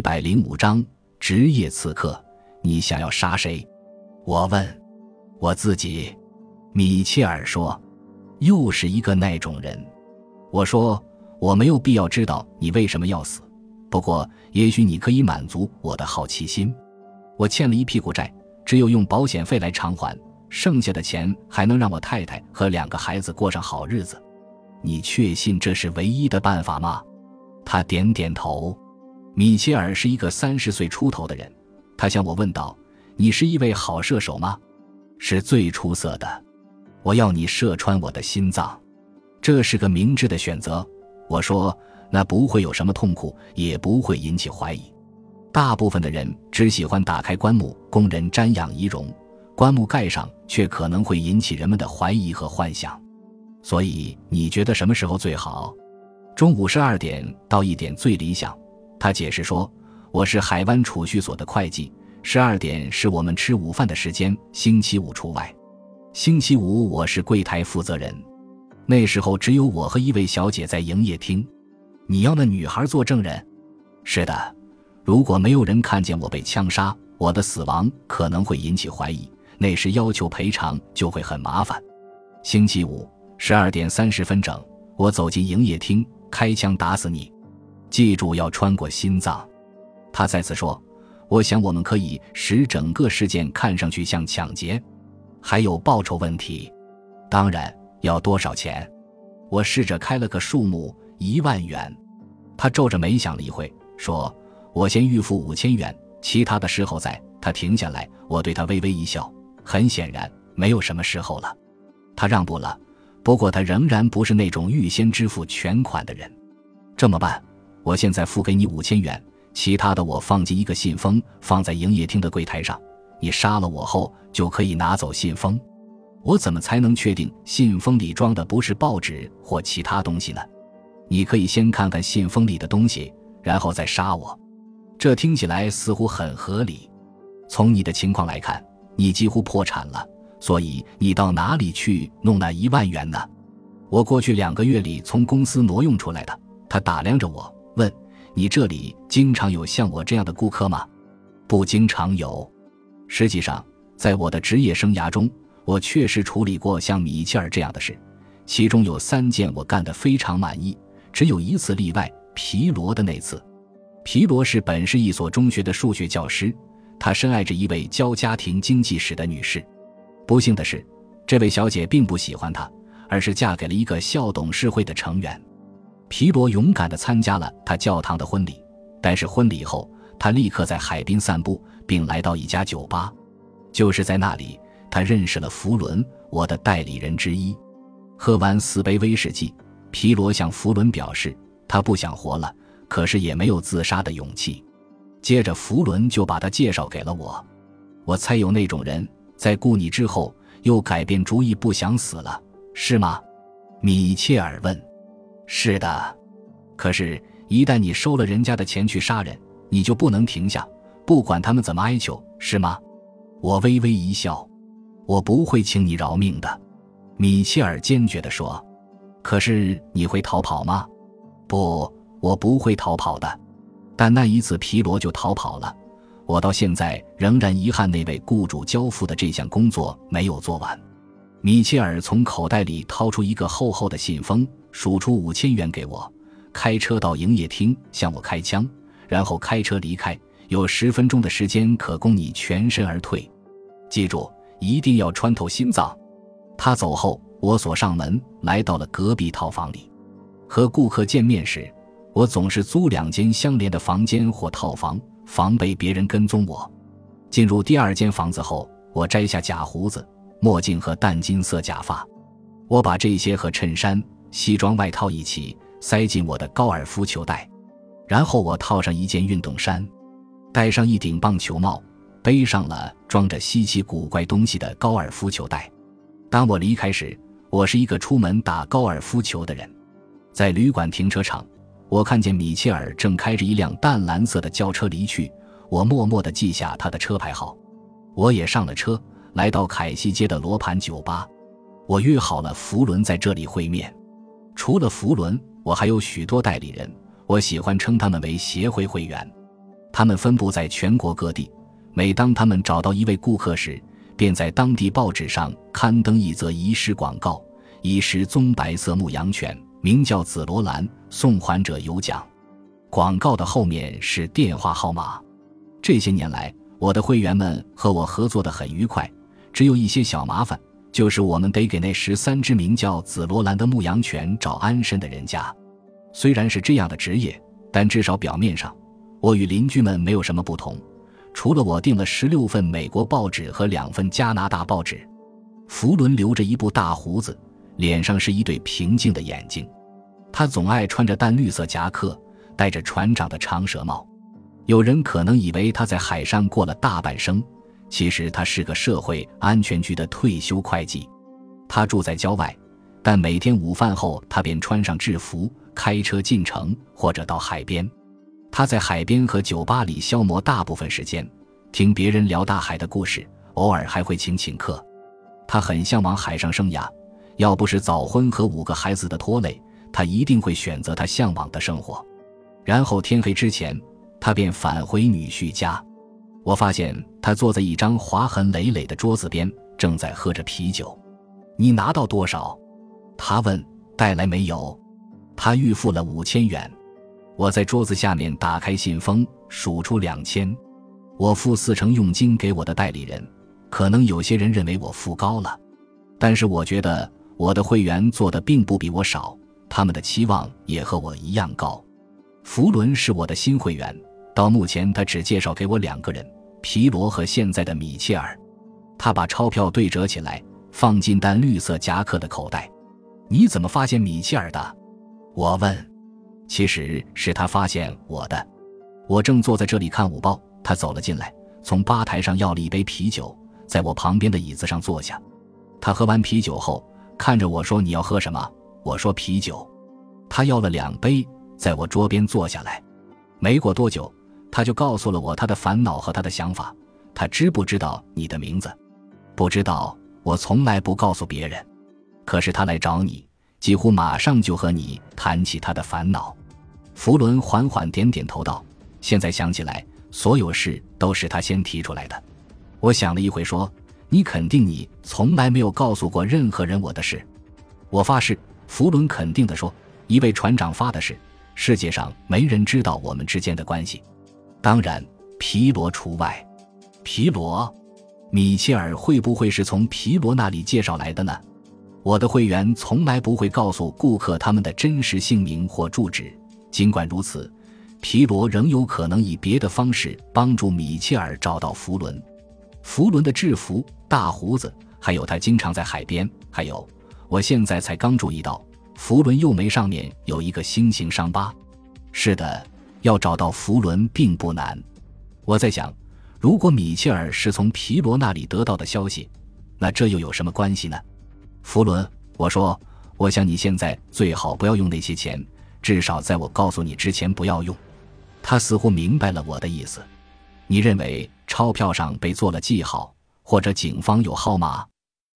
一百零五章职业刺客。你想要杀谁？我问。我自己。米切尔说。又是一个那种人。我说。我没有必要知道你为什么要死，不过也许你可以满足我的好奇心。我欠了一屁股债，只有用保险费来偿还，剩下的钱还能让我太太和两个孩子过上好日子。你确信这是唯一的办法吗？他点点头。米切尔是一个三十岁出头的人，他向我问道：“你是一位好射手吗？”“是最出色的。”“我要你射穿我的心脏。”这是个明智的选择。我说：“那不会有什么痛苦，也不会引起怀疑。大部分的人只喜欢打开棺木供人瞻仰仪容，棺木盖上却可能会引起人们的怀疑和幻想。所以你觉得什么时候最好？中午十二点到一点最理想。”他解释说：“我是海湾储蓄所的会计，十二点是我们吃午饭的时间，星期五除外。星期五我是柜台负责人。”那时候只有我和一位小姐在营业厅，你要那女孩做证人？是的，如果没有人看见我被枪杀，我的死亡可能会引起怀疑，那时要求赔偿就会很麻烦。星期五十二点三十分整，我走进营业厅，开枪打死你，记住要穿过心脏。他再次说：“我想我们可以使整个事件看上去像抢劫，还有报酬问题，当然。”要多少钱？我试着开了个数目，一万元。他皱着眉想了一会，说：“我先预付五千元，其他的时候再。”他停下来，我对他微微一笑。很显然，没有什么时候了。他让步了，不过他仍然不是那种预先支付全款的人。这么办？我现在付给你五千元，其他的我放进一个信封，放在营业厅的柜台上。你杀了我后，就可以拿走信封。我怎么才能确定信封里装的不是报纸或其他东西呢？你可以先看看信封里的东西，然后再杀我。这听起来似乎很合理。从你的情况来看，你几乎破产了，所以你到哪里去弄那一万元呢？我过去两个月里从公司挪用出来的。他打量着我，：“你这里经常有像我这样的顾客吗？”不经常有。实际上，在我的职业生涯中。我确实处理过像米切尔这样的事，其中有三件我干得非常满意，只有一次例外。皮罗的那次，皮罗是本市一所中学的数学教师，他深爱着一位教家庭经济史的女士。不幸的是，这位小姐并不喜欢他，而是嫁给了一个校董事会的成员。皮罗勇敢地参加了他教堂的婚礼，但是婚礼后，他立刻在海滨散步，并来到一家酒吧，就是在那里。他认识了弗伦，我的代理人之一。喝完四杯威士忌，皮罗向弗伦表示他不想活了，可是也没有自杀的勇气。接着，弗伦就把他介绍给了我。我猜有那种人在雇你之后又改变主意，不想死了，是吗？米切尔问。是的。可是，一旦你收了人家的钱去杀人，你就不能停下，不管他们怎么哀求，是吗？我微微一笑。我不会请你饶命的，米切尔坚决地说。可是你会逃跑吗？不，我不会逃跑的。但那一次皮罗就逃跑了。我到现在仍然遗憾那位雇主交付的这项工作没有做完。米切尔从口袋里掏出一个厚厚的信封，数出五千元给我，开车到营业厅向我开枪，然后开车离开。有十分钟的时间可供你全身而退。记住。一定要穿透心脏。他走后，我锁上门，来到了隔壁套房里。和顾客见面时，我总是租两间相连的房间或套房，防备别人跟踪我。进入第二间房子后，我摘下假胡子、墨镜和淡金色假发。我把这些和衬衫、西装外套一起塞进我的高尔夫球袋，然后我套上一件运动衫，戴上一顶棒球帽。背上了装着稀奇古怪东西的高尔夫球袋。当我离开时，我是一个出门打高尔夫球的人。在旅馆停车场，我看见米切尔正开着一辆淡蓝色的轿车离去。我默默地记下他的车牌号。我也上了车，来到凯西街的罗盘酒吧。我约好了福伦在这里会面。除了福伦，我还有许多代理人，我喜欢称他们为协会会员。他们分布在全国各地。每当他们找到一位顾客时，便在当地报纸上刊登一则遗失广告：遗失棕白色牧羊犬，名叫紫罗兰，送还者有奖。广告的后面是电话号码。这些年来，我的会员们和我合作的很愉快，只有一些小麻烦，就是我们得给那十三只名叫紫罗兰的牧羊犬找安身的人家。虽然是这样的职业，但至少表面上，我与邻居们没有什么不同。除了我订了十六份美国报纸和两份加拿大报纸，弗伦留着一部大胡子，脸上是一对平静的眼睛。他总爱穿着淡绿色夹克，戴着船长的长舌帽。有人可能以为他在海上过了大半生，其实他是个社会安全局的退休会计。他住在郊外，但每天午饭后他便穿上制服，开车进城或者到海边。他在海边和酒吧里消磨大部分时间，听别人聊大海的故事，偶尔还会请请客。他很向往海上生涯，要不是早婚和五个孩子的拖累，他一定会选择他向往的生活。然后天黑之前，他便返回女婿家。我发现他坐在一张划痕累累的桌子边，正在喝着啤酒。你拿到多少？他问。带来没有？他预付了五千元。我在桌子下面打开信封，数出两千。我付四成佣金给我的代理人，可能有些人认为我付高了，但是我觉得我的会员做的并不比我少，他们的期望也和我一样高。福伦是我的新会员，到目前他只介绍给我两个人：皮罗和现在的米切尔。他把钞票对折起来，放进淡绿色夹克的口袋。你怎么发现米切尔的？我问。其实是他发现我的，我正坐在这里看午报，他走了进来，从吧台上要了一杯啤酒，在我旁边的椅子上坐下。他喝完啤酒后，看着我说：“你要喝什么？”我说：“啤酒。”他要了两杯，在我桌边坐下来。没过多久，他就告诉了我他的烦恼和他的想法。他知不知道你的名字？不知道，我从来不告诉别人。可是他来找你，几乎马上就和你谈起他的烦恼。福伦缓缓点点头道：“现在想起来，所有事都是他先提出来的。”我想了一会，说：“你肯定你从来没有告诉过任何人我的事。”我发誓。福伦肯定地说：“一位船长发的誓，世界上没人知道我们之间的关系，当然皮罗除外。”皮罗，米切尔会不会是从皮罗那里介绍来的呢？我的会员从来不会告诉顾客他们的真实姓名或住址。尽管如此，皮罗仍有可能以别的方式帮助米切尔找到福伦。福伦的制服、大胡子，还有他经常在海边。还有，我现在才刚注意到，福伦右眉上面有一个星形伤疤。是的，要找到弗伦并不难。我在想，如果米切尔是从皮罗那里得到的消息，那这又有什么关系呢？弗伦，我说，我想你现在最好不要用那些钱。至少在我告诉你之前不要用。他似乎明白了我的意思。你认为钞票上被做了记号，或者警方有号码？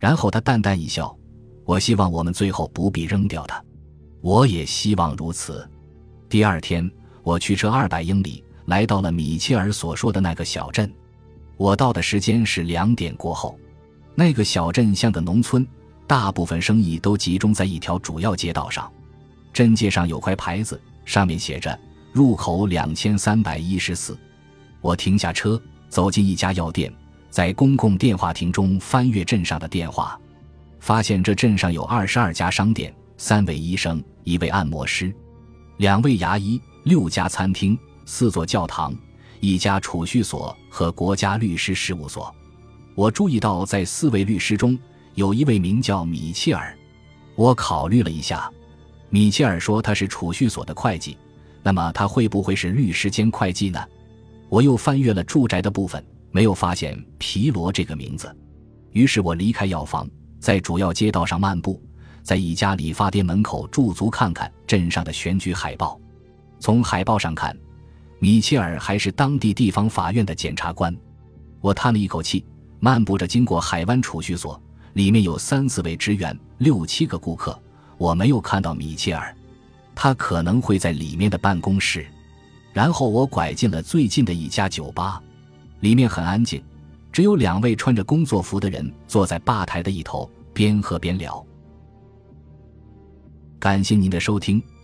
然后他淡淡一笑。我希望我们最后不必扔掉它。我也希望如此。第二天，我驱车二百英里，来到了米切尔所说的那个小镇。我到的时间是两点过后。那个小镇像个农村，大部分生意都集中在一条主要街道上。镇界上有块牌子，上面写着“入口两千三百一十四”。我停下车，走进一家药店，在公共电话亭中翻阅镇上的电话，发现这镇上有二十二家商店、三位医生、一位按摩师、两位牙医、六家餐厅、四座教堂、一家储蓄所和国家律师事务所。我注意到，在四位律师中，有一位名叫米切尔。我考虑了一下。米切尔说他是储蓄所的会计，那么他会不会是律师兼会计呢？我又翻阅了住宅的部分，没有发现皮罗这个名字。于是我离开药房，在主要街道上漫步，在一家理发店门口驻足看看镇上的选举海报。从海报上看米切尔还是当地地方法院的检察官。我叹了一口气漫步着经过海湾储蓄所里面有三四位职员六七个顾客我没有看到米切尔。他可能会在里面的办公室。然后我拐进了最近的一家酒吧里面很安静只有两位穿着工作服的人坐在吧台的一头边喝边聊。感谢您的收听。